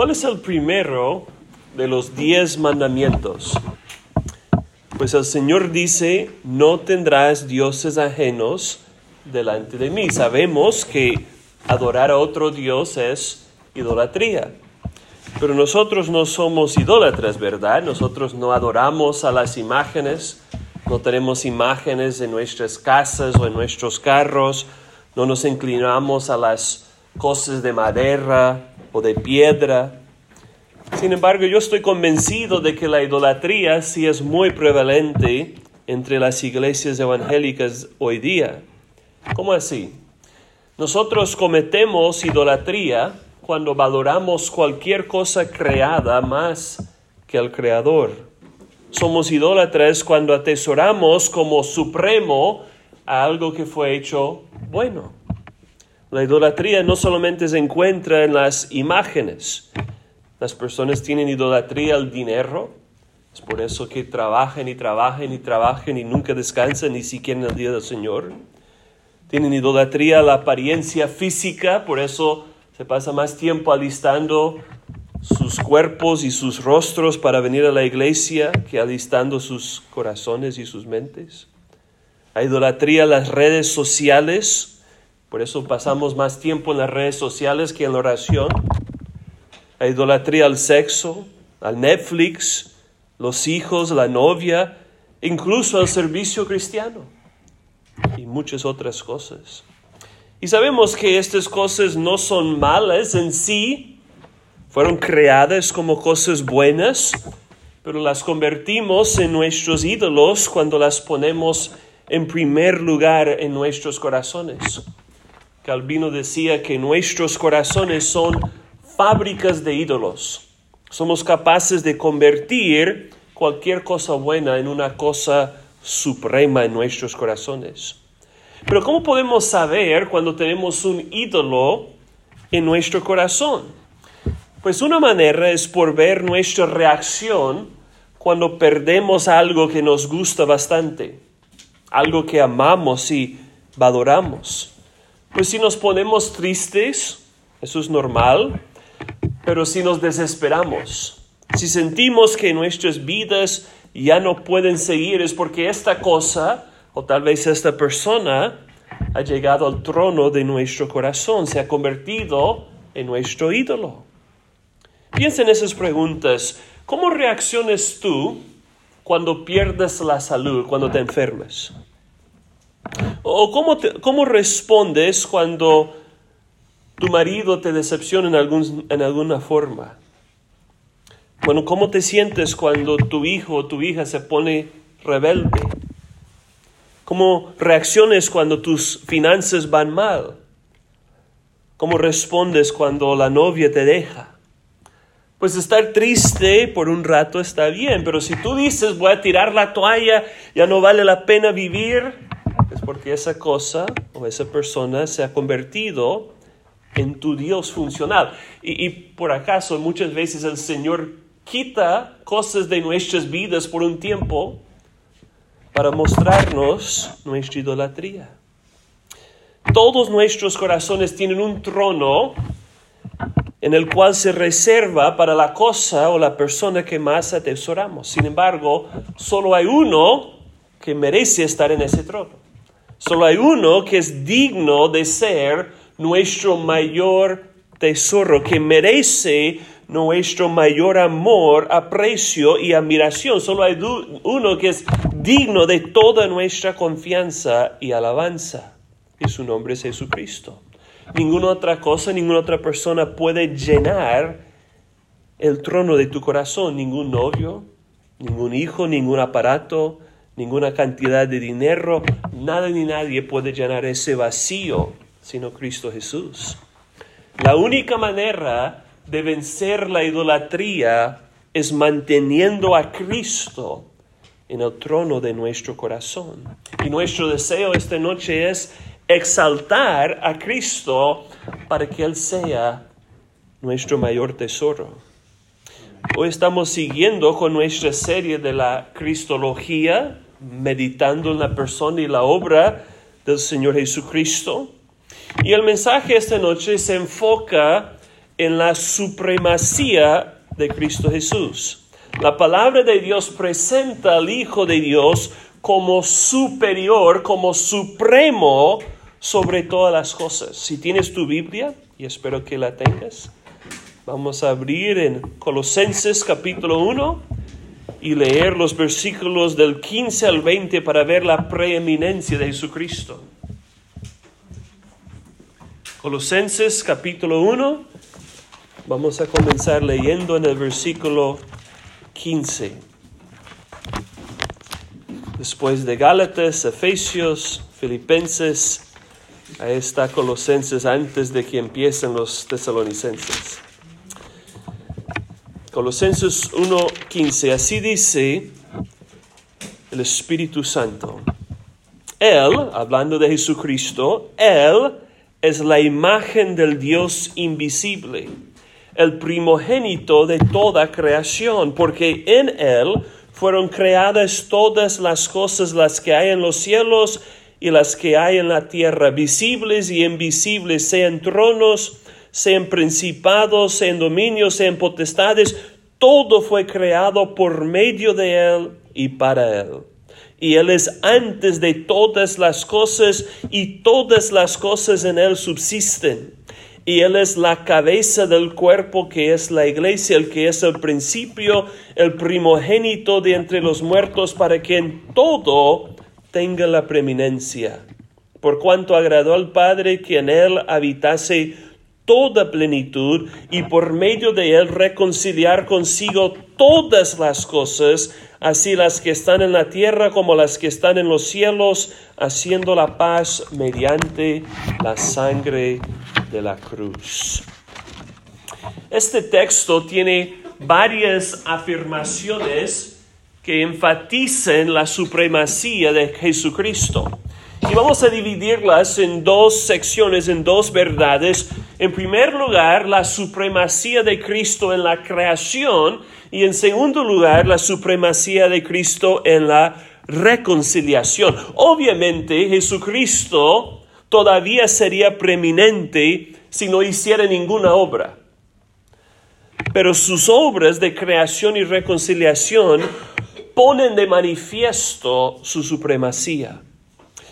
¿Cuál es el primero de los diez mandamientos? Pues el Señor dice, no tendrás dioses ajenos delante de mí. Sabemos que adorar a otro Dios es idolatría. Pero nosotros no somos idólatras, ¿verdad? Nosotros no adoramos a las imágenes, no tenemos imágenes en nuestras casas o en nuestros carros, no nos inclinamos a las cosas de madera o de piedra. Sin embargo, yo estoy convencido de que la idolatría sí es muy prevalente entre las iglesias evangélicas hoy día. ¿Cómo así? Nosotros cometemos idolatría cuando valoramos cualquier cosa creada más que al Creador. Somos idólatras cuando atesoramos como supremo a algo que fue hecho bueno. La idolatría no solamente se encuentra en las imágenes. Las personas tienen idolatría al dinero. Es por eso que trabajan y trabajan y trabajan y nunca descansan ni siquiera en el día del Señor. Tienen idolatría a la apariencia física, por eso se pasa más tiempo alistando sus cuerpos y sus rostros para venir a la iglesia que alistando sus corazones y sus mentes. Hay idolatría a las redes sociales, por eso pasamos más tiempo en las redes sociales que en la oración. Hay idolatría al sexo, al Netflix, los hijos, la novia, incluso al servicio cristiano y muchas otras cosas. Y sabemos que estas cosas no son malas en sí, fueron creadas como cosas buenas, pero las convertimos en nuestros ídolos cuando las ponemos en primer lugar en nuestros corazones. Calvino decía que nuestros corazones son fábricas de ídolos. Somos capaces de convertir cualquier cosa buena en una cosa suprema en nuestros corazones. Pero ¿cómo podemos saber cuando tenemos un ídolo en nuestro corazón? Pues una manera es por ver nuestra reacción cuando perdemos algo que nos gusta bastante, algo que amamos y valoramos. Pues si nos ponemos tristes, eso es normal, pero si nos desesperamos, si sentimos que nuestras vidas ya no pueden seguir es porque esta cosa o tal vez esta persona ha llegado al trono de nuestro corazón, se ha convertido en nuestro ídolo. Piensa en esas preguntas. ¿Cómo reaccionas tú cuando pierdes la salud, cuando te enfermas? ¿O cómo, cómo respondes cuando tu marido te decepciona en, algún, en alguna forma? Bueno, ¿cómo te sientes cuando tu hijo o tu hija se pone rebelde? ¿Cómo reacciones cuando tus finanzas van mal? ¿Cómo respondes cuando la novia te deja? Pues estar triste por un rato está bien, pero si tú dices voy a tirar la toalla, ya no vale la pena vivir, porque esa cosa o esa persona se ha convertido en tu Dios funcional. Y, y por acaso muchas veces el Señor quita cosas de nuestras vidas por un tiempo para mostrarnos nuestra idolatría. Todos nuestros corazones tienen un trono en el cual se reserva para la cosa o la persona que más atesoramos. Sin embargo, solo hay uno que merece estar en ese trono. Solo hay uno que es digno de ser nuestro mayor tesoro, que merece nuestro mayor amor, aprecio y admiración. Solo hay uno que es digno de toda nuestra confianza y alabanza. Y su nombre es Jesucristo. Ninguna otra cosa, ninguna otra persona puede llenar el trono de tu corazón. Ningún novio, ningún hijo, ningún aparato, ninguna cantidad de dinero, nada ni nadie puede llenar ese vacío sino Cristo Jesús. La única manera de vencer la idolatría es manteniendo a Cristo en el trono de nuestro corazón. Y nuestro deseo esta noche es exaltar a Cristo para que Él sea nuestro mayor tesoro. Hoy estamos siguiendo con nuestra serie de la Cristología, meditando en la persona y la obra del Señor Jesucristo. Y el mensaje esta noche se enfoca en la supremacía de Cristo Jesús. La palabra de Dios presenta al Hijo de Dios como superior, como supremo sobre todas las cosas. Si tienes tu Biblia, y espero que la tengas, vamos a abrir en Colosenses capítulo 1 y leer los versículos del 15 al 20 para ver la preeminencia de Jesucristo. Colosenses capítulo 1, vamos a comenzar leyendo en el versículo 15. Después de Gálatas, Efesios, Filipenses, ahí está Colosenses antes de que empiecen los tesalonicenses. Colosenses 1:15, así dice el Espíritu Santo. Él, hablando de Jesucristo, Él es la imagen del Dios invisible, el primogénito de toda creación, porque en Él fueron creadas todas las cosas, las que hay en los cielos y las que hay en la tierra, visibles y invisibles, sean tronos, sean principados, sean dominios, sean potestades, todo fue creado por medio de Él y para Él. Y Él es antes de todas las cosas y todas las cosas en Él subsisten. Y Él es la cabeza del cuerpo que es la iglesia, el que es el principio, el primogénito de entre los muertos, para que en todo tenga la preeminencia. Por cuanto agradó al Padre que en Él habitase toda plenitud y por medio de él reconciliar consigo todas las cosas, así las que están en la tierra como las que están en los cielos, haciendo la paz mediante la sangre de la cruz. Este texto tiene varias afirmaciones que enfatizan la supremacía de Jesucristo. Y vamos a dividirlas en dos secciones, en dos verdades. En primer lugar, la supremacía de Cristo en la creación y en segundo lugar, la supremacía de Cristo en la reconciliación. Obviamente, Jesucristo todavía sería preeminente si no hiciera ninguna obra. Pero sus obras de creación y reconciliación ponen de manifiesto su supremacía.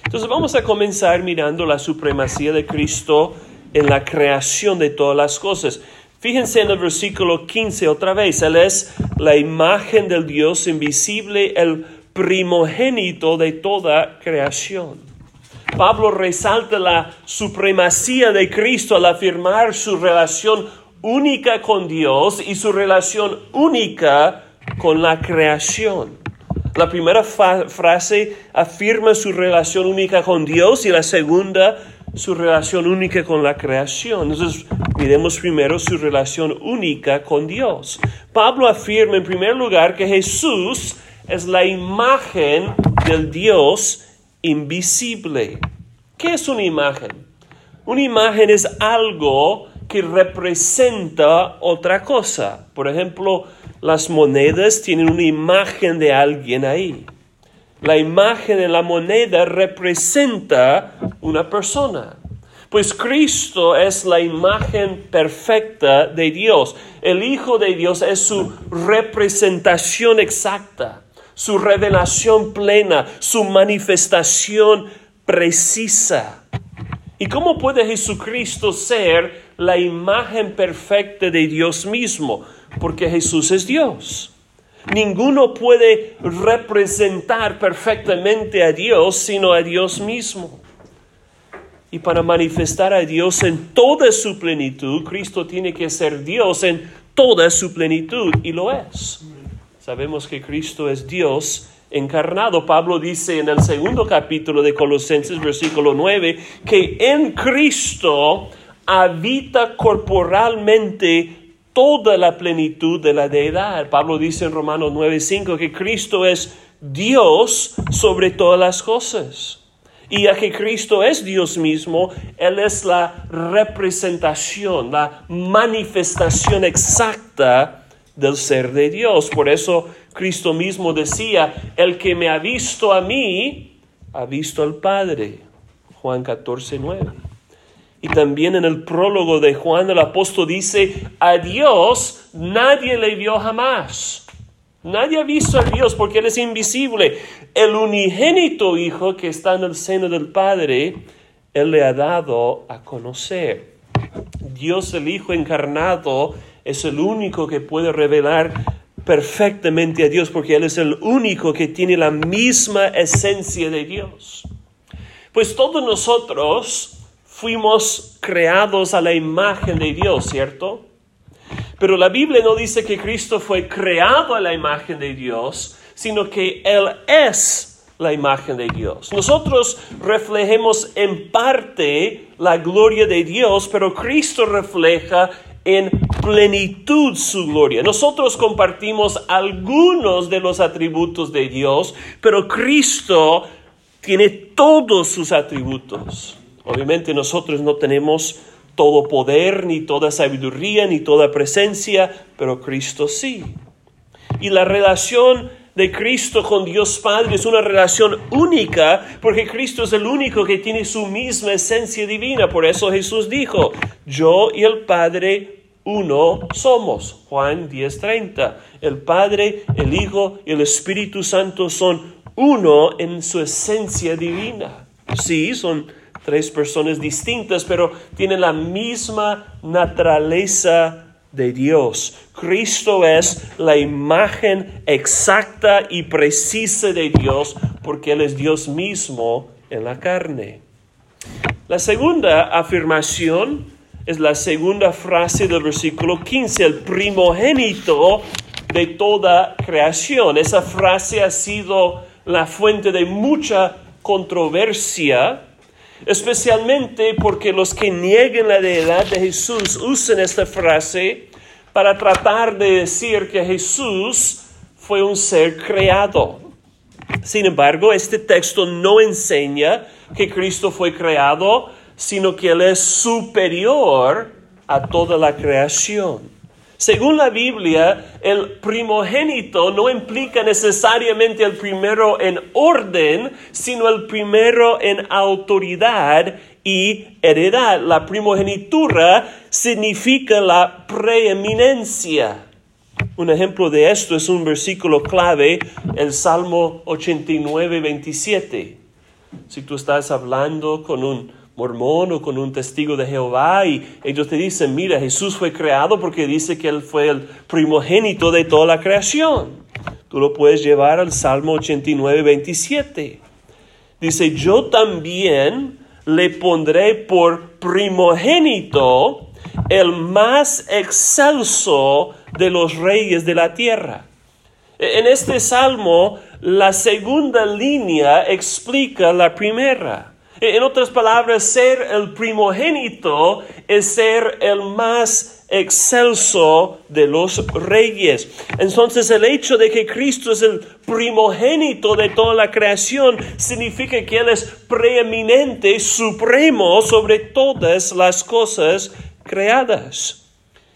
Entonces vamos a comenzar mirando la supremacía de Cristo en la creación de todas las cosas. Fíjense en el versículo 15 otra vez, Él es la imagen del Dios invisible, el primogénito de toda creación. Pablo resalta la supremacía de Cristo al afirmar su relación única con Dios y su relación única con la creación. La primera frase afirma su relación única con Dios y la segunda su relación única con la creación. Entonces, miremos primero su relación única con Dios. Pablo afirma en primer lugar que Jesús es la imagen del Dios invisible. ¿Qué es una imagen? Una imagen es algo que representa otra cosa. Por ejemplo, las monedas tienen una imagen de alguien ahí. La imagen de la moneda representa una persona. Pues Cristo es la imagen perfecta de Dios. El Hijo de Dios es su representación exacta, su revelación plena, su manifestación precisa. ¿Y cómo puede Jesucristo ser la imagen perfecta de Dios mismo? Porque Jesús es Dios. Ninguno puede representar perfectamente a Dios sino a Dios mismo. Y para manifestar a Dios en toda su plenitud, Cristo tiene que ser Dios en toda su plenitud y lo es. Sabemos que Cristo es Dios encarnado. Pablo dice en el segundo capítulo de Colosenses, versículo 9, que en Cristo habita corporalmente toda la plenitud de la deidad. Pablo dice en Romanos 9:5 que Cristo es Dios sobre todas las cosas. Y ya que Cristo es Dios mismo, Él es la representación, la manifestación exacta del ser de Dios. Por eso Cristo mismo decía, el que me ha visto a mí, ha visto al Padre. Juan 14, 9. Y también en el prólogo de Juan el apóstol dice, a Dios nadie le vio jamás. Nadie ha visto a Dios porque Él es invisible. El unigénito Hijo que está en el seno del Padre, Él le ha dado a conocer. Dios el Hijo encarnado es el único que puede revelar perfectamente a Dios porque Él es el único que tiene la misma esencia de Dios. Pues todos nosotros fuimos creados a la imagen de Dios, ¿cierto? Pero la Biblia no dice que Cristo fue creado a la imagen de Dios, sino que Él es la imagen de Dios. Nosotros reflejemos en parte la gloria de Dios, pero Cristo refleja en plenitud su gloria. Nosotros compartimos algunos de los atributos de Dios, pero Cristo tiene todos sus atributos. Obviamente nosotros no tenemos todo poder, ni toda sabiduría, ni toda presencia, pero Cristo sí. Y la relación de Cristo con Dios Padre es una relación única porque Cristo es el único que tiene su misma esencia divina. Por eso Jesús dijo, yo y el Padre uno somos. Juan 10:30. El Padre, el Hijo y el Espíritu Santo son uno en su esencia divina. Sí, son tres personas distintas, pero tienen la misma naturaleza de Dios. Cristo es la imagen exacta y precisa de Dios porque Él es Dios mismo en la carne. La segunda afirmación es la segunda frase del versículo 15, el primogénito de toda creación. Esa frase ha sido la fuente de mucha controversia especialmente porque los que nieguen la deidad de Jesús usan esta frase para tratar de decir que Jesús fue un ser creado. Sin embargo, este texto no enseña que Cristo fue creado, sino que Él es superior a toda la creación. Según la Biblia, el primogénito no implica necesariamente el primero en orden, sino el primero en autoridad y heredad. La primogenitura significa la preeminencia. Un ejemplo de esto es un versículo clave, el Salmo 89, 27. Si tú estás hablando con un mormón o con un testigo de Jehová y ellos te dicen, mira, Jesús fue creado porque dice que Él fue el primogénito de toda la creación. Tú lo puedes llevar al Salmo 89, 27. Dice, yo también le pondré por primogénito el más excelso de los reyes de la tierra. En este salmo, la segunda línea explica la primera. En otras palabras, ser el primogénito es ser el más excelso de los reyes. Entonces el hecho de que Cristo es el primogénito de toda la creación significa que Él es preeminente, supremo sobre todas las cosas creadas.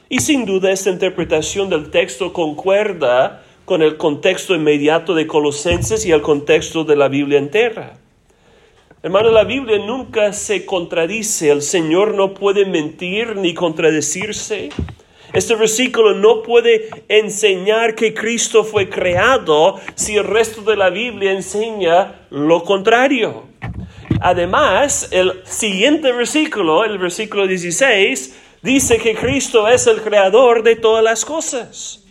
Y sin duda esta interpretación del texto concuerda con el contexto inmediato de Colosenses y el contexto de la Biblia entera. Hermano, la Biblia nunca se contradice. El Señor no puede mentir ni contradecirse. Este versículo no puede enseñar que Cristo fue creado si el resto de la Biblia enseña lo contrario. Además, el siguiente versículo, el versículo 16, dice que Cristo es el creador de todas las cosas.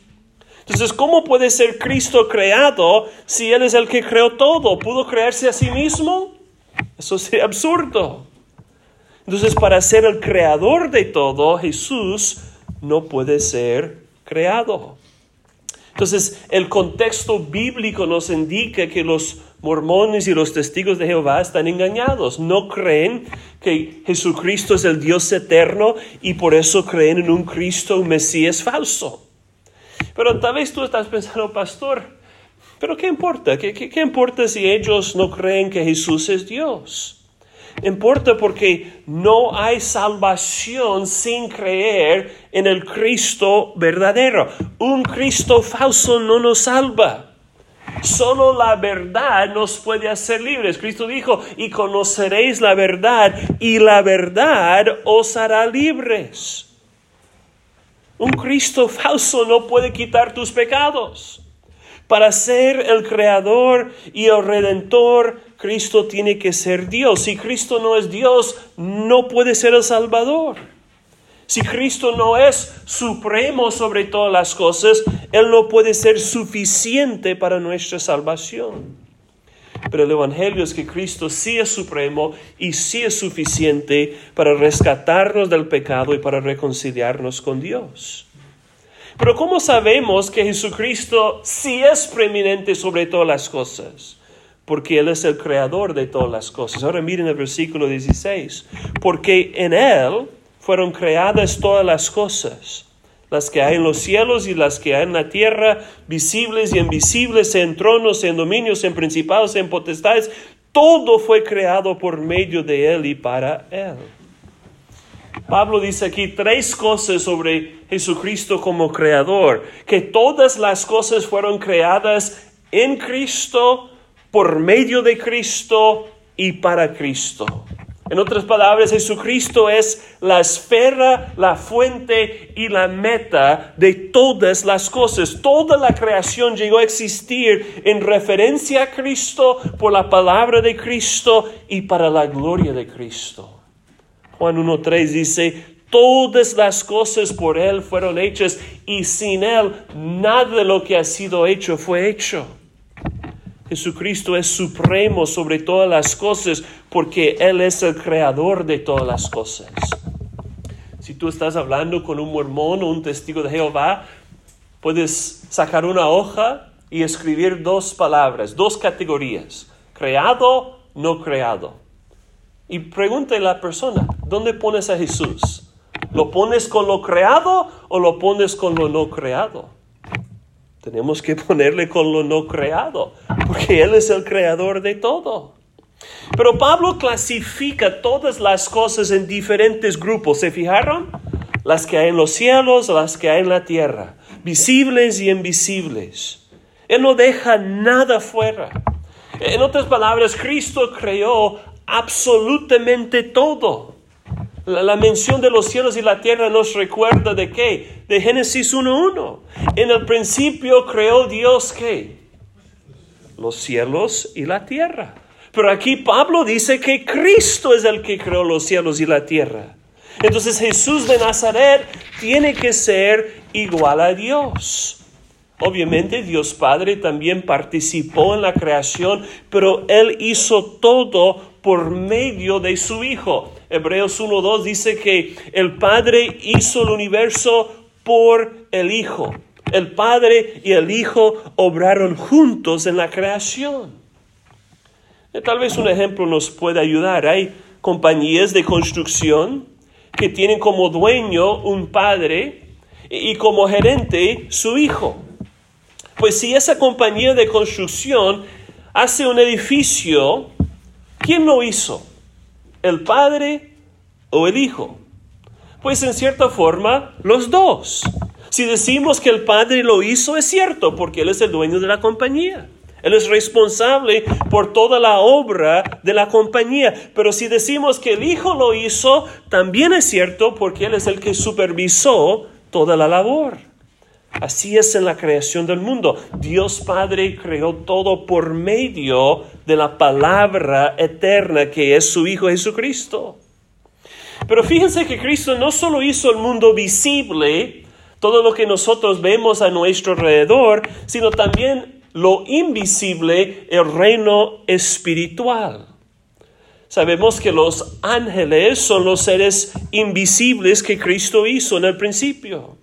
Entonces, ¿cómo puede ser Cristo creado si Él es el que creó todo? ¿Pudo crearse a sí mismo? Eso sería absurdo. Entonces, para ser el creador de todo, Jesús no puede ser creado. Entonces, el contexto bíblico nos indica que los mormones y los testigos de Jehová están engañados. No creen que Jesucristo es el Dios eterno y por eso creen en un Cristo, un Mesías falso. Pero tal vez tú estás pensando, pastor, pero ¿qué importa? ¿Qué, qué, importa si ellos no creen que Jesús es Dios? Importa porque no hay salvación sin creer en el Cristo verdadero. Un Cristo falso no nos salva. Solo la verdad nos puede hacer libres. Cristo dijo, y conoceréis la verdad, y la verdad os hará libres. Un Cristo falso no puede quitar tus pecados. Para ser el creador y el redentor, Cristo tiene que ser Dios. Si Cristo no es Dios, no puede ser el Salvador. Si Cristo no es supremo sobre todas las cosas, Él no puede ser suficiente para nuestra salvación. Pero el Evangelio es que Cristo sí es supremo y sí es suficiente para rescatarnos del pecado y para reconciliarnos con Dios. Pero ¿cómo sabemos que Jesucristo sí es preeminente sobre todas las cosas? Porque Él es el creador de todas las cosas. Ahora miren el versículo 16. Porque en Él fueron creadas todas las cosas, las que hay en los cielos y las que hay en la tierra, visibles y invisibles, en tronos, en dominios, en principados, en potestades. Todo fue creado por medio de Él y para Él. Pablo dice aquí tres cosas sobre Jesucristo como creador, que todas las cosas fueron creadas en Cristo, por medio de Cristo y para Cristo. En otras palabras, Jesucristo es la esfera, la fuente y la meta de todas las cosas. Toda la creación llegó a existir en referencia a Cristo, por la palabra de Cristo y para la gloria de Cristo. Juan 1.3 dice, todas las cosas por Él fueron hechas y sin Él nada de lo que ha sido hecho fue hecho. Jesucristo es supremo sobre todas las cosas porque Él es el creador de todas las cosas. Si tú estás hablando con un mormón o un testigo de Jehová, puedes sacar una hoja y escribir dos palabras, dos categorías, creado, no creado. Y pregúntale a la persona, ¿dónde pones a Jesús? ¿Lo pones con lo creado o lo pones con lo no creado? Tenemos que ponerle con lo no creado, porque Él es el creador de todo. Pero Pablo clasifica todas las cosas en diferentes grupos. ¿Se fijaron? Las que hay en los cielos, las que hay en la tierra, visibles y invisibles. Él no deja nada fuera. En otras palabras, Cristo creó absolutamente todo. La, mención de los cielos y la tierra nos recuerda de qué? De Génesis 1.1. En el principio creó Dios qué? Los cielos y la tierra. Pero aquí Pablo dice que Cristo es el que creó los cielos y la tierra. Entonces Jesús de Nazaret tiene que ser igual a Dios. Obviamente Dios Padre también participó en la creación, pero Él hizo todo por medio de su Hijo. Hebreos 1.2 dice que el Padre hizo el universo por el Hijo. El Padre y el Hijo obraron juntos en la creación. Eh, tal vez un ejemplo nos puede ayudar. Hay compañías de construcción que tienen como dueño un padre y como gerente su hijo. Pues si esa compañía de construcción hace un edificio ¿Quién lo hizo? ¿El Padre o el Hijo? Pues en cierta forma, los dos. Si decimos que el Padre lo hizo, es cierto, porque Él es el dueño de la compañía. Él es responsable por toda la obra de la compañía. Pero si decimos que el Hijo lo hizo, también es cierto, porque Él es el que supervisó toda la labor. Así es en la creación del mundo. Dios Padre creó todo por medio de la palabra eterna que es su Hijo Jesucristo. Pero fíjense que Cristo no solo hizo el mundo visible, todo lo que nosotros vemos a nuestro alrededor, sino también lo invisible, el reino espiritual. Sabemos que los ángeles son los seres invisibles que Cristo hizo en el principio.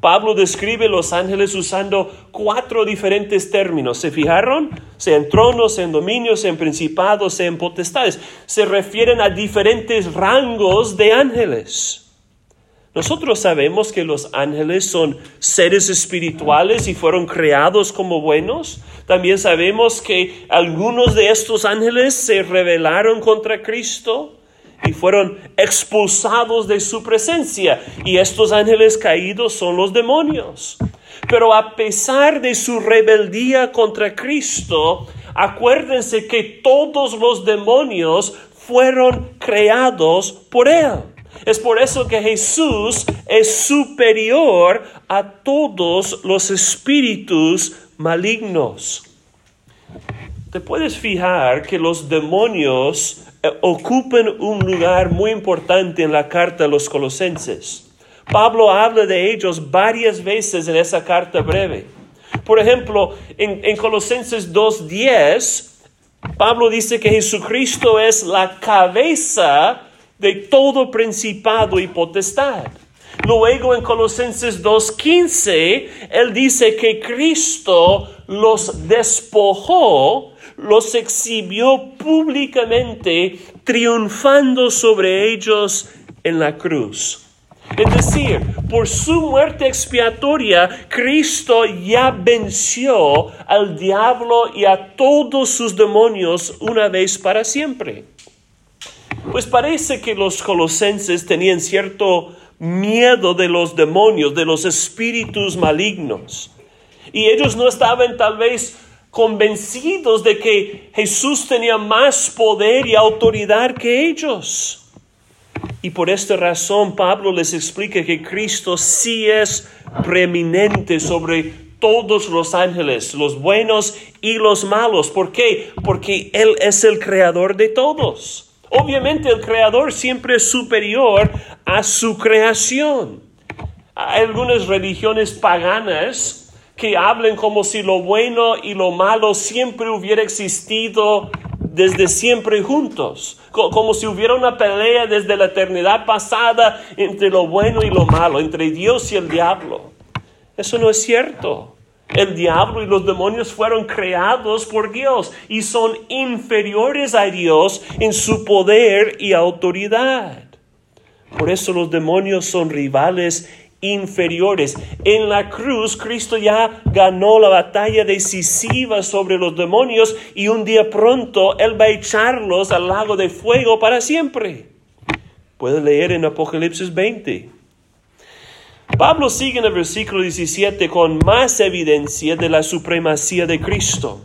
Pablo describe los ángeles usando cuatro diferentes términos. ¿Se fijaron? Sea en tronos, en dominios, en principados, en potestades. Se refieren a diferentes rangos de ángeles. Nosotros sabemos que los ángeles son seres espirituales y fueron creados como buenos. También sabemos que algunos de estos ángeles se rebelaron contra Cristo y fueron expulsados de su presencia. Y estos ángeles caídos son los demonios. Pero a pesar de su rebeldía contra Cristo, acuérdense que todos los demonios fueron creados por Él. Es por eso que Jesús es superior a todos los espíritus malignos. Te puedes fijar que los demonios ocupan un lugar muy importante en la carta a los colosenses. Pablo habla de ellos varias veces en esa carta breve. Por ejemplo, en, en Colosenses 2.10, Pablo dice que Jesucristo es la cabeza de todo principado y potestad. Luego en Colosenses 2.15, él dice que Cristo los despojó, los exhibió públicamente, triunfando sobre ellos en la cruz. Es decir, por su muerte expiatoria, Cristo ya venció al diablo y a todos sus demonios una vez para siempre. Pues parece que los colosenses tenían cierto miedo de los demonios, de los espíritus malignos. Y ellos no estaban tal vez convencidos de que Jesús tenía más poder y autoridad que ellos. Y por esta razón Pablo les explica que Cristo sí es preeminente sobre todos los ángeles, los buenos y los malos. ¿Por qué? Porque Él es el creador de todos. Obviamente el creador siempre es superior a su creación. Hay algunas religiones paganas que hablan como si lo bueno y lo malo siempre hubiera existido desde siempre juntos, como si hubiera una pelea desde la eternidad pasada entre lo bueno y lo malo, entre Dios y el diablo. Eso no es cierto. El diablo y los demonios fueron creados por Dios y son inferiores a Dios en su poder y autoridad. Por eso los demonios son rivales inferiores. En la cruz Cristo ya ganó la batalla decisiva sobre los demonios y un día pronto Él va a echarlos al lago de fuego para siempre. Puede leer en Apocalipsis 20. Pablo sigue en el versículo 17 con más evidencia de la supremacía de Cristo.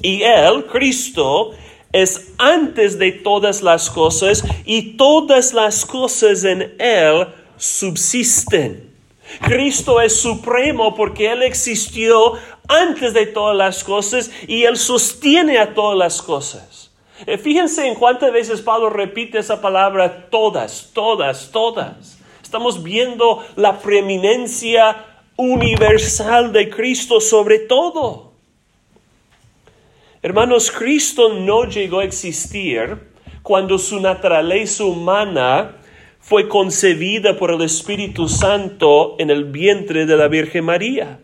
Y Él, Cristo, es antes de todas las cosas y todas las cosas en Él subsisten. Cristo es supremo porque Él existió antes de todas las cosas y Él sostiene a todas las cosas. Eh, fíjense en cuántas veces Pablo repite esa palabra todas, todas, todas. Estamos viendo la preeminencia universal de Cristo sobre todo. Hermanos, Cristo no llegó a existir cuando su naturaleza humana fue concebida por el Espíritu Santo en el vientre de la Virgen María.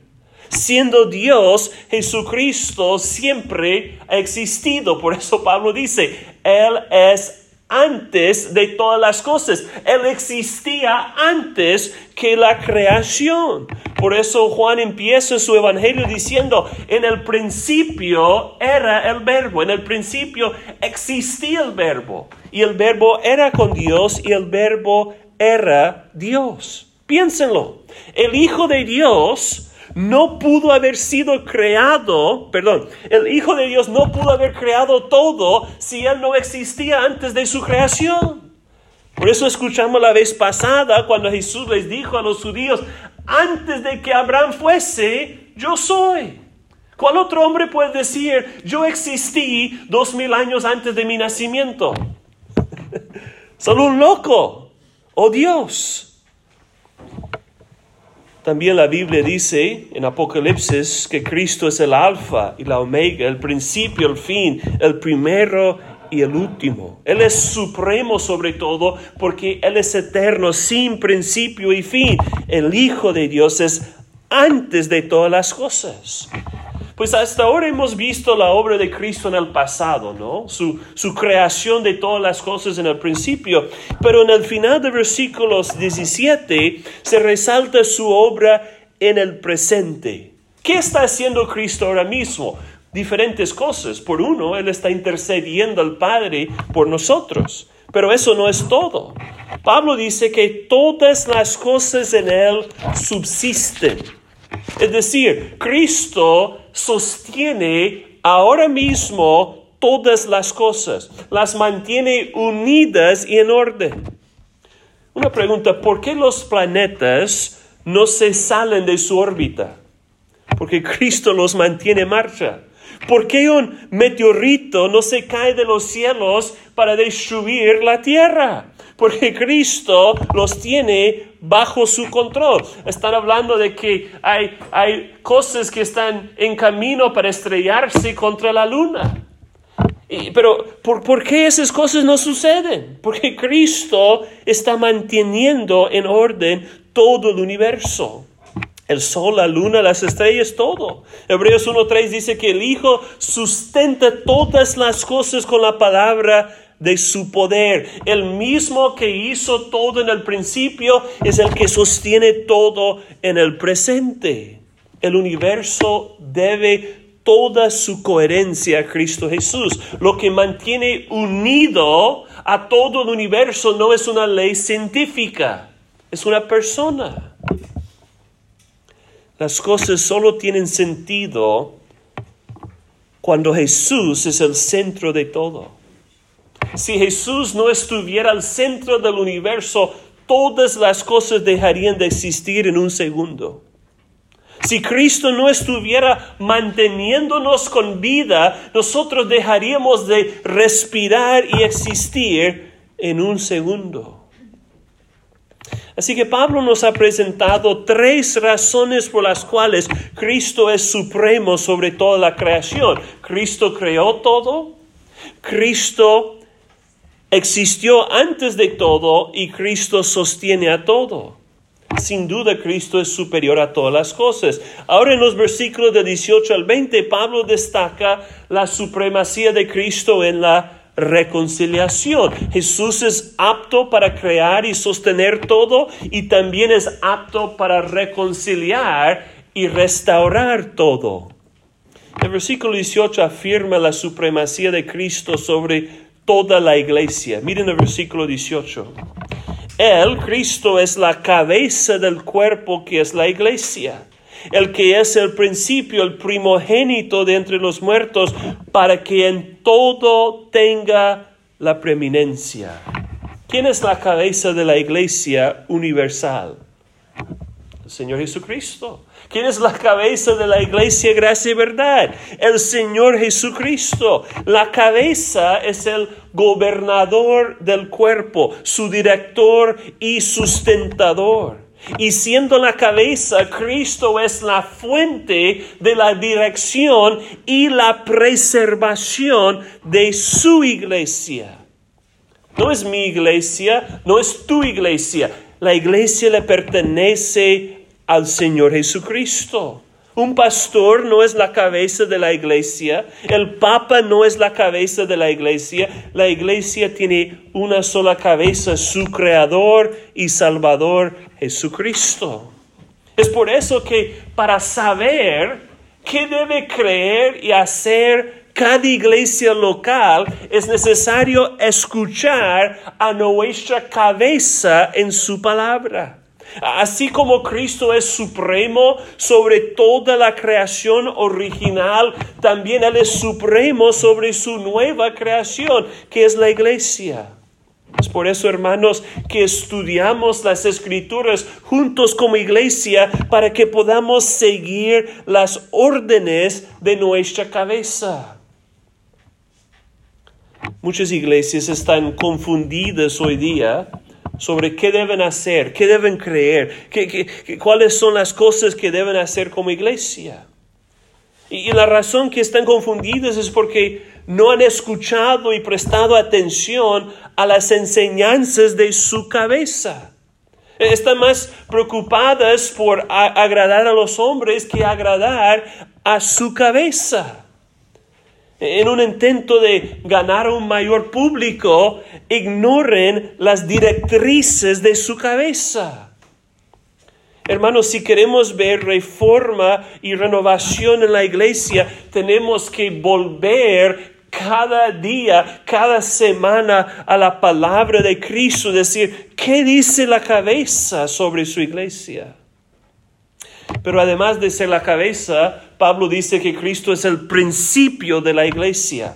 Siendo Dios, Jesucristo siempre ha existido. Por eso Pablo dice, Él es antes de todas las cosas. Él existía antes que la creación. Por eso Juan empieza su evangelio diciendo, en el principio era el verbo, en el principio existía el verbo. Y el verbo era con Dios y el verbo era Dios. Piénsenlo. El Hijo de Dios no pudo haber sido creado, perdón, el Hijo de Dios no pudo haber creado todo si Él no existía antes de su creación. Por eso escuchamos la vez pasada cuando Jesús les dijo a los judíos, antes de que Abraham fuese, yo soy. ¿Cuál otro hombre puede decir, yo existí dos mil años antes de mi nacimiento? Solo un loco. Oh Dios. También la Biblia dice en Apocalipsis que Cristo es el alfa y la omega, el principio, el fin, el primero y el último. Él es supremo sobre todo porque Él es eterno, sin principio y fin. El Hijo de Dios es antes de todas las cosas. Pues hasta ahora hemos visto la obra de Cristo en el pasado, ¿no? Su, creación de todas las cosas en el principio. Pero en el final de versículos 17 se resalta su obra en el presente. ¿Qué está haciendo Cristo ahora mismo? Diferentes cosas. Por uno, Él está intercediendo al Padre por nosotros. Pero eso no es todo. Pablo dice que todas las cosas en Él subsisten. Es decir, Cristo sostiene ahora mismo todas las cosas, las mantiene unidas y en orden. Una pregunta, ¿por qué los planetas no se salen de su órbita? Porque Cristo los mantiene en marcha. ¿Por qué un meteorito no se cae de los cielos para destruir la tierra? Porque Cristo los tiene bajo su control. Están hablando de que hay, hay cosas que están en camino para estrellarse contra la luna. pero ¿por, ¿por qué esas cosas no suceden? Porque Cristo está manteniendo en orden todo el universo el sol, la luna, las estrellas, todo. Hebreos 1.3 dice que el Hijo sustenta todas las cosas con la palabra de su poder. El mismo que hizo todo en el principio es el que sostiene todo en el presente. El universo debe toda su coherencia a Cristo Jesús. Lo que mantiene unido a todo el universo no es una ley científica, es una persona. Las cosas solo tienen sentido cuando Jesús es el centro de todo. Si Jesús no estuviera al centro del universo, todas las cosas dejarían de existir en un segundo. Si Cristo no estuviera manteniéndonos con vida, nosotros dejaríamos de respirar y existir en un segundo. Así que Pablo nos ha presentado tres razones por las cuales Cristo es supremo sobre toda la creación. Cristo creó todo, Cristo existió antes de todo y Cristo sostiene a todo. Sin duda Cristo es superior a todas las cosas. Ahora en los versículos de 18 al 20 Pablo destaca la supremacía de Cristo en la reconciliación. Jesús es apto para crear y sostener todo y también es apto para reconciliar y restaurar todo. El versículo 18 afirma la supremacía de Cristo sobre toda la iglesia. Miren el versículo 18. Él, Cristo, es la cabeza del cuerpo que es la iglesia el que es el principio, el primogénito de entre los muertos, para que en todo tenga la preeminencia. ¿Quién es la cabeza de la iglesia universal? Señor Jesucristo. ¿Quién es la cabeza de la iglesia gracia y verdad? El Señor Jesucristo. La cabeza es el gobernador del cuerpo, su director y sustentador. Y siendo la cabeza, Cristo es la fuente de la dirección y la preservación de su iglesia. No es mi iglesia, no es tu iglesia. La iglesia le pertenece al Señor Jesucristo. Un pastor no es la cabeza de la iglesia, el papa no es la cabeza de la iglesia, la iglesia tiene una sola cabeza, su creador y salvador Jesucristo. Es por eso que para saber qué debe creer y hacer cada iglesia local es necesario escuchar a nuestra cabeza en su palabra. Así como Cristo es supremo sobre toda la creación original, también Él es supremo sobre su nueva creación, que es la iglesia. Es por eso, hermanos, que estudiamos las escrituras juntos como iglesia para que podamos seguir las órdenes de nuestra cabeza. Muchas iglesias están confundidas hoy día sobre qué deben hacer, qué deben creer, qué, cuáles son las cosas que deben hacer como iglesia. Y, la razón que están confundidas es porque no han escuchado y prestado atención a las enseñanzas de su cabeza. Están más preocupadas por agradar a los hombres que agradar a su cabeza en un intento de ganar un mayor público, ignoren las directrices de su cabeza. Hermanos, si queremos ver reforma y renovación en la iglesia, tenemos que volver cada día, cada semana a la palabra de Cristo, decir, ¿qué dice la cabeza sobre su iglesia? Pero además de ser la cabeza, Pablo dice que Cristo es el principio de la iglesia.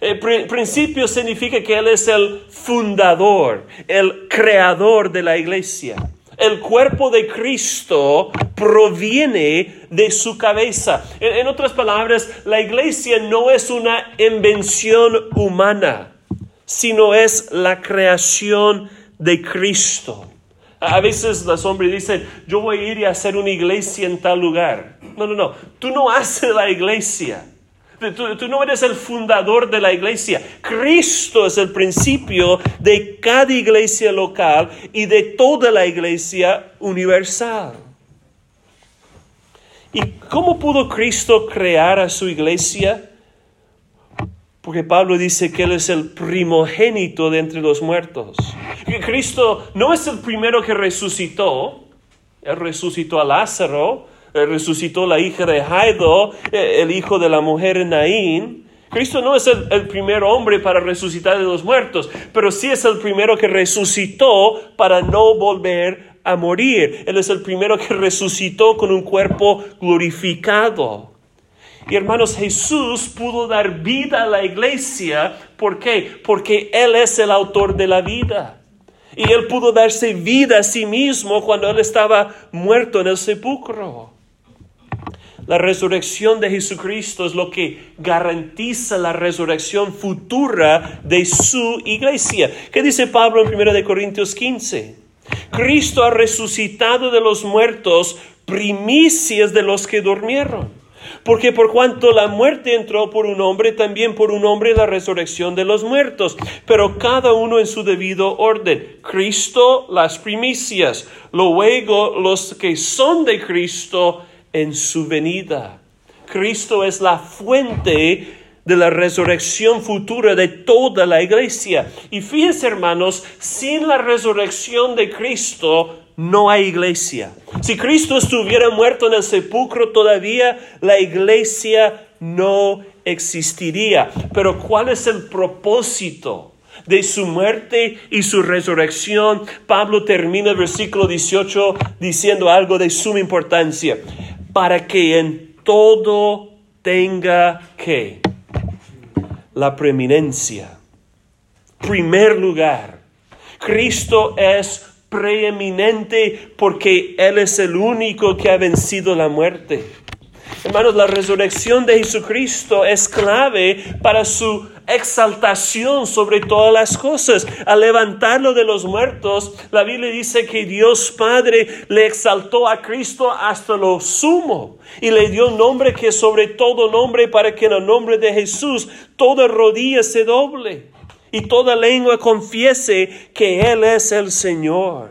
El principio significa que Él es el fundador, el creador de la iglesia. El cuerpo de Cristo proviene de su cabeza. En, otras palabras, la iglesia no es una invención humana, sino es la creación de Cristo. A veces los hombres dicen, yo voy a ir a hacer una iglesia en tal lugar. No, no, no. Tú no haces la iglesia. Tú, no eres el fundador de la iglesia. Cristo es el principio de cada iglesia local y de toda la iglesia universal. ¿Y cómo pudo Cristo crear a su iglesia? Porque Pablo dice que Él es el primogénito de entre los muertos. Que Cristo no es el primero que resucitó. Él resucitó a Lázaro, eh, resucitó la hija de Jaido, eh, el hijo de la mujer Naín. Cristo no es el, primer hombre para resucitar de los muertos, pero sí es el primero que resucitó para no volver a morir. Él es el primero que resucitó con un cuerpo glorificado. Y hermanos, Jesús pudo dar vida a la iglesia. ¿Por qué? Porque Él es el autor de la vida. Y Él pudo darse vida a sí mismo cuando Él estaba muerto en el sepulcro. La resurrección de Jesucristo es lo que garantiza la resurrección futura de su iglesia. ¿Qué dice Pablo en 1 Corintios 15? Cristo ha resucitado de los muertos, primicias de los que durmieron. Porque por cuanto la muerte entró por un hombre, también por un hombre la resurrección de los muertos. Pero cada uno en su debido orden. Cristo las primicias. Luego los que son de Cristo en su venida. Cristo es la fuente de la resurrección futura de toda la iglesia. Y fíjense hermanos, sin la resurrección de Cristo no hay iglesia. Si Cristo estuviera muerto en el sepulcro todavía, la iglesia no existiría. Pero ¿cuál es el propósito? de su muerte y su resurrección, Pablo termina el versículo 18 diciendo algo de suma importancia para que en todo tenga que la preeminencia. Primer lugar, Cristo es preeminente porque Él es el único que ha vencido la muerte. Hermanos, la resurrección de Jesucristo es clave para su exaltación sobre todas las cosas. Al levantarlo de los muertos, la Biblia dice que Dios Padre le exaltó a Cristo hasta lo sumo y le dio nombre que sobre todo nombre para que en el nombre de Jesús toda rodilla se doble y toda lengua confiese que Él es el Señor.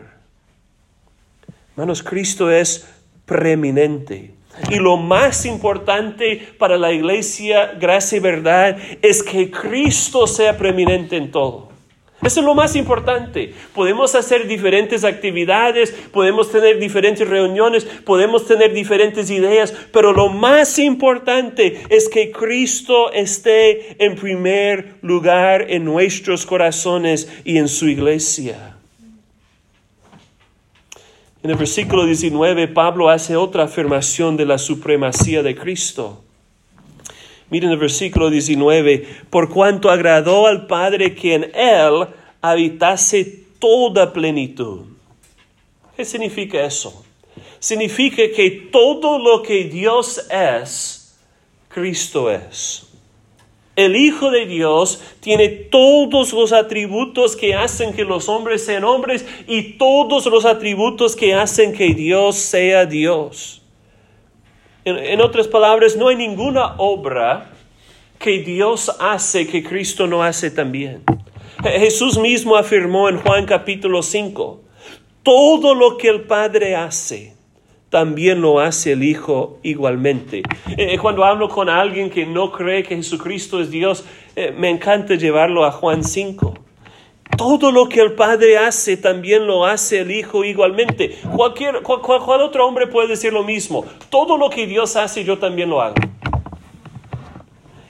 Hermanos, Cristo es preeminente. Y lo más importante para la iglesia, gracia y verdad, es que Cristo sea preeminente en todo. Eso es lo más importante. Podemos hacer diferentes actividades, podemos tener diferentes reuniones, podemos tener diferentes ideas, pero lo más importante es que Cristo esté en primer lugar en nuestros corazones y en su iglesia. En el versículo 19, Pablo hace otra afirmación de la supremacía de Cristo. Miren el versículo 19, por cuanto agradó al Padre que en Él habitase toda plenitud. ¿Qué significa eso? Significa que todo lo que Dios es, Cristo es. El Hijo de Dios tiene todos los atributos que hacen que los hombres sean hombres y todos los atributos que hacen que Dios sea Dios. En, otras palabras, no hay ninguna obra que Dios hace que Cristo no hace también. Jesús mismo afirmó en Juan capítulo 5, todo lo que el Padre hace, también lo hace el Hijo igualmente. Eh, eh, cuando hablo con alguien que no cree que Jesucristo es Dios, eh, me encanta llevarlo a Juan 5. Todo lo que el Padre hace, también lo hace el Hijo igualmente. Cualquier, cual, otro hombre puede decir lo mismo. Todo lo que Dios hace, yo también lo hago.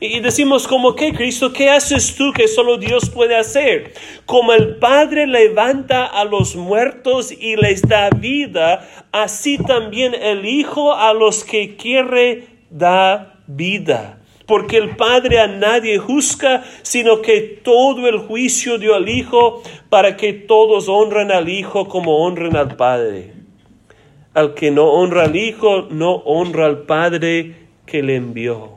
Y decimos como que Cristo, ¿qué haces tú que solo Dios puede hacer? Como el Padre levanta a los muertos y les da vida, así también el Hijo a los que quiere da vida. Porque el Padre a nadie juzga, sino que todo el juicio dio al Hijo para que todos honren al Hijo como honren al Padre. Al que no honra al Hijo, no honra al Padre que le envió.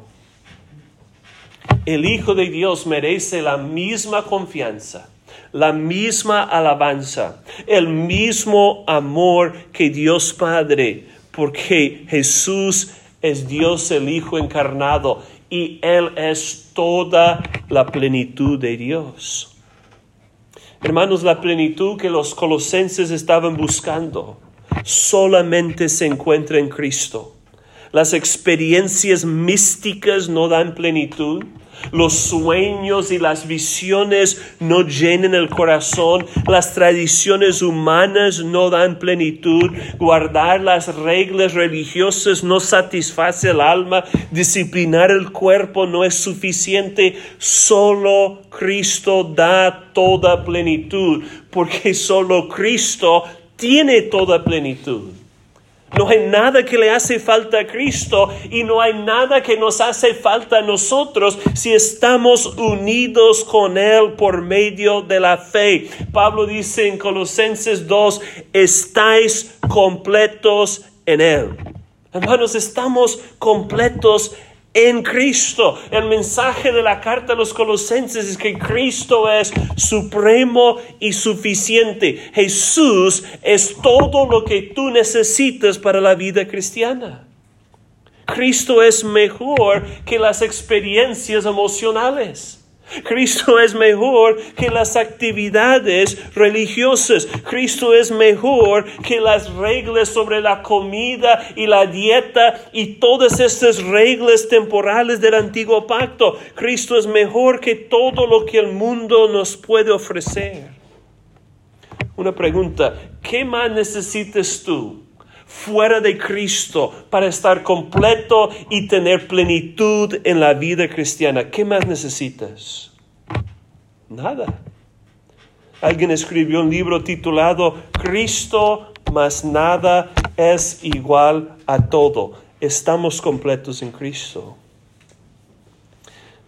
El Hijo de Dios merece la misma confianza, la misma alabanza, el mismo amor que Dios Padre, porque Jesús es Dios el Hijo encarnado y Él es toda la plenitud de Dios. Hermanos, la plenitud que los colosenses estaban buscando solamente se encuentra en Cristo. Las experiencias místicas no dan plenitud. Los sueños y las visiones no llenan el corazón. Las tradiciones humanas no dan plenitud. Guardar las reglas religiosas no satisface el alma. Disciplinar el cuerpo no es suficiente. Solo Cristo da toda plenitud. Porque solo Cristo tiene toda plenitud. No hay nada que le hace falta a Cristo y no hay nada que nos hace falta a nosotros si estamos unidos con Él por medio de la fe. Pablo dice en Colosenses 2, estáis completos en Él. Hermanos, estamos completos en Cristo. El mensaje de la carta a los colosenses es que Cristo es supremo y suficiente. Jesús es todo lo que tú necesitas para la vida cristiana. Cristo es mejor que las experiencias emocionales. Cristo es mejor que las actividades religiosas. Cristo es mejor que las reglas sobre la comida y la dieta y todas estas reglas temporales del antiguo pacto. Cristo es mejor que todo lo que el mundo nos puede ofrecer. Una pregunta, ¿qué más necesitas tú? Fuera de Cristo para estar completo y tener plenitud en la vida cristiana. ¿Qué más necesitas? Nada. Alguien escribió un libro titulado Cristo más nada es igual a todo. Estamos completos en Cristo.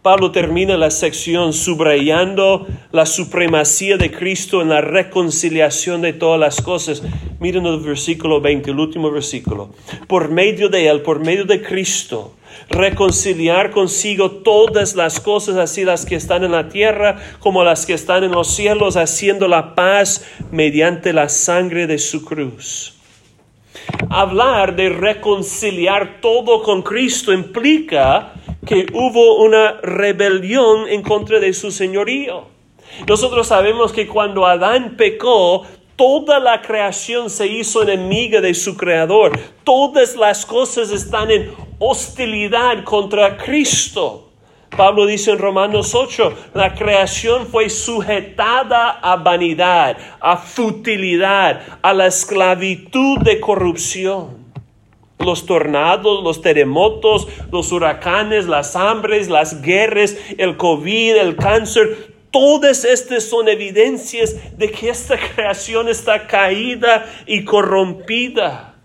Pablo termina la sección subrayando la supremacía de Cristo en la reconciliación de todas las cosas. Miren el versículo 20, el último versículo. Por medio de Él, por medio de Cristo, reconciliar consigo todas las cosas, así las que están en la tierra como las que están en los cielos, haciendo la paz mediante la sangre de su cruz. Hablar de reconciliar todo con Cristo implica que hubo una rebelión en contra de su señorío. Nosotros sabemos que cuando Adán pecó, toda la creación se hizo enemiga de su creador. Todas las cosas están en hostilidad contra Cristo. Pablo dice en Romanos 8, la creación fue sujetada a vanidad, a futilidad, a la esclavitud de corrupción los tornados, los terremotos, los huracanes, las hambres, las guerras, el COVID, el cáncer, todas estas son evidencias de que esta creación está caída y corrompida.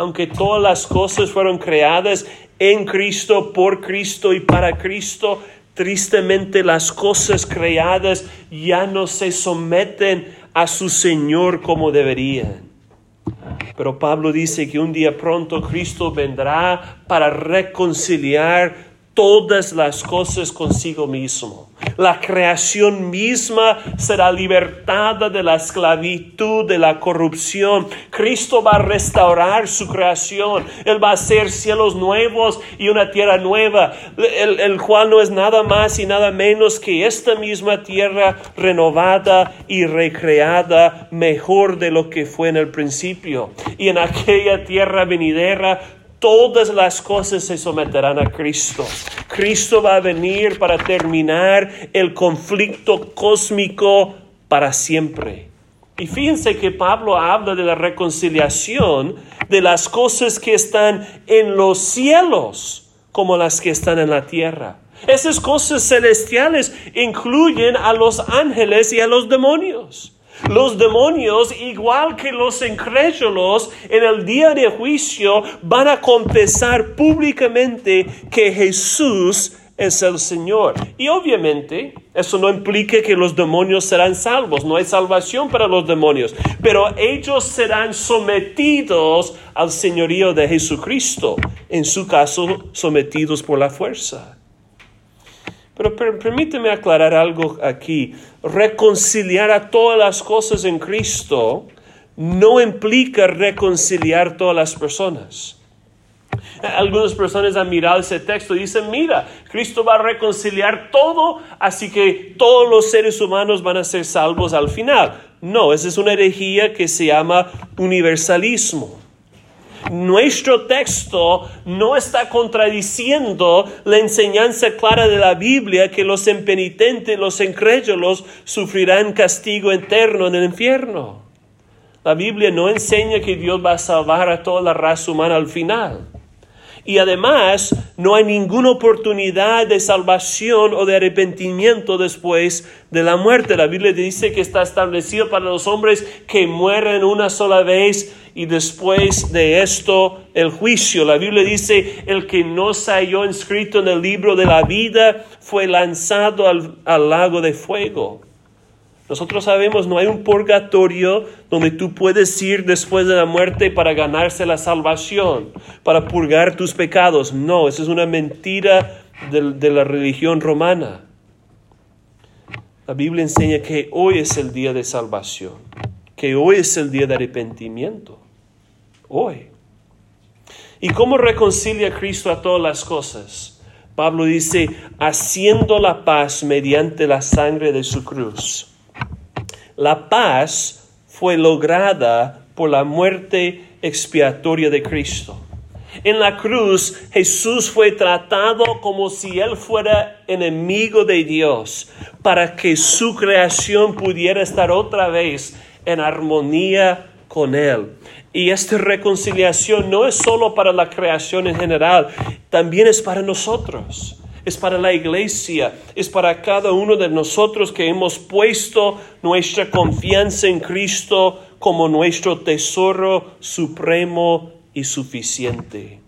Aunque todas las cosas fueron creadas en Cristo, por Cristo y para Cristo, tristemente las cosas creadas ya no se someten a su Señor como deberían. Pero Pablo dice que un día pronto Cristo vendrá para reconciliar todas las cosas consigo mismo. La creación misma será libertada de la esclavitud, de la corrupción. Cristo va a restaurar su creación. Él va a hacer cielos nuevos y una tierra nueva, el, cual no es nada más y nada menos que esta misma tierra renovada y recreada mejor de lo que fue en el principio. Y en aquella tierra venidera todas las cosas se someterán a Cristo. Cristo va a venir para terminar el conflicto cósmico para siempre. Y fíjense que Pablo habla de la reconciliación de las cosas que están en los cielos como las que están en la tierra. Esas cosas celestiales incluyen a los ángeles y a los demonios. Los demonios, igual que los incrédulos, en el día de juicio van a confesar públicamente que Jesús es el Señor. Y obviamente eso no implica que los demonios serán salvos, no hay salvación para los demonios, pero ellos serán sometidos al señorío de Jesucristo, en su caso sometidos por la fuerza. Pero permíteme aclarar algo aquí. Reconciliar a todas las cosas en Cristo no implica reconciliar todas las personas. Algunas personas han mirado ese texto y dicen, mira, Cristo va a reconciliar todo, así que todos los seres humanos van a ser salvos al final. No, esa es una herejía que se llama universalismo. Nuestro texto no está contradiciendo la enseñanza clara de la Biblia que los impenitentes, los incrédulos, sufrirán castigo eterno en el infierno. La Biblia no enseña que Dios va a salvar a toda la raza humana al final. Y además no hay ninguna oportunidad de salvación o de arrepentimiento después de la muerte. La Biblia dice que está establecido para los hombres que mueren una sola vez y después de esto el juicio. La Biblia dice, el que no se halló inscrito en el libro de la vida fue lanzado al, al lago de fuego. Nosotros sabemos, no hay un purgatorio donde tú puedes ir después de la muerte para ganarse la salvación, para purgar tus pecados. No, esa es una mentira de, de la religión romana. La Biblia enseña que hoy es el día de salvación, que hoy es el día de arrepentimiento. Hoy. ¿Y cómo reconcilia Cristo a todas las cosas? Pablo dice, haciendo la paz mediante la sangre de su cruz la paz fue lograda por la muerte expiatoria de Cristo. En la cruz Jesús fue tratado como si él fuera enemigo de Dios, para que su creación pudiera estar otra vez en armonía con él. Y esta reconciliación no es solo para la creación en general, también es para nosotros es para la iglesia, es para cada uno de nosotros que hemos puesto nuestra confianza en Cristo como nuestro tesoro supremo y suficiente.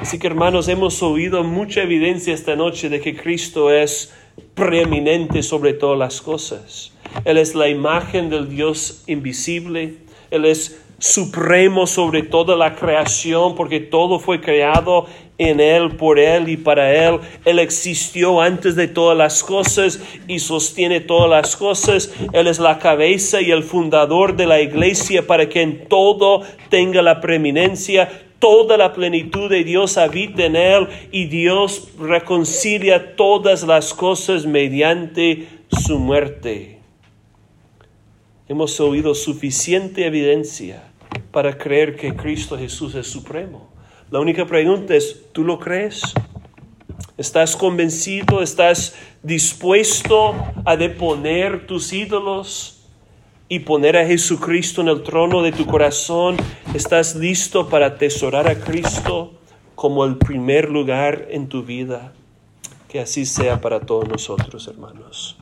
Así que hermanos, hemos oído mucha evidencia esta noche de que Cristo es preeminente sobre todas las cosas. Él es la imagen del Dios invisible. Él es supremo sobre toda la creación, porque todo fue creado en Él, por Él y para Él. Él existió antes de todas las cosas y sostiene todas las cosas. Él es la cabeza y el fundador de la iglesia para que en todo tenga la preeminencia. Toda la plenitud de Dios habita en Él y Dios reconcilia todas las cosas mediante su muerte. Hemos oído suficiente evidencia para creer que Cristo Jesús es supremo. La única pregunta es, ¿tú lo crees? ¿Estás convencido? ¿Estás dispuesto a deponer tus ídolos y poner a Jesucristo en el trono de tu corazón? ¿Estás listo para atesorar a Cristo como el primer lugar en tu vida? Que así sea para todos nosotros, hermanos.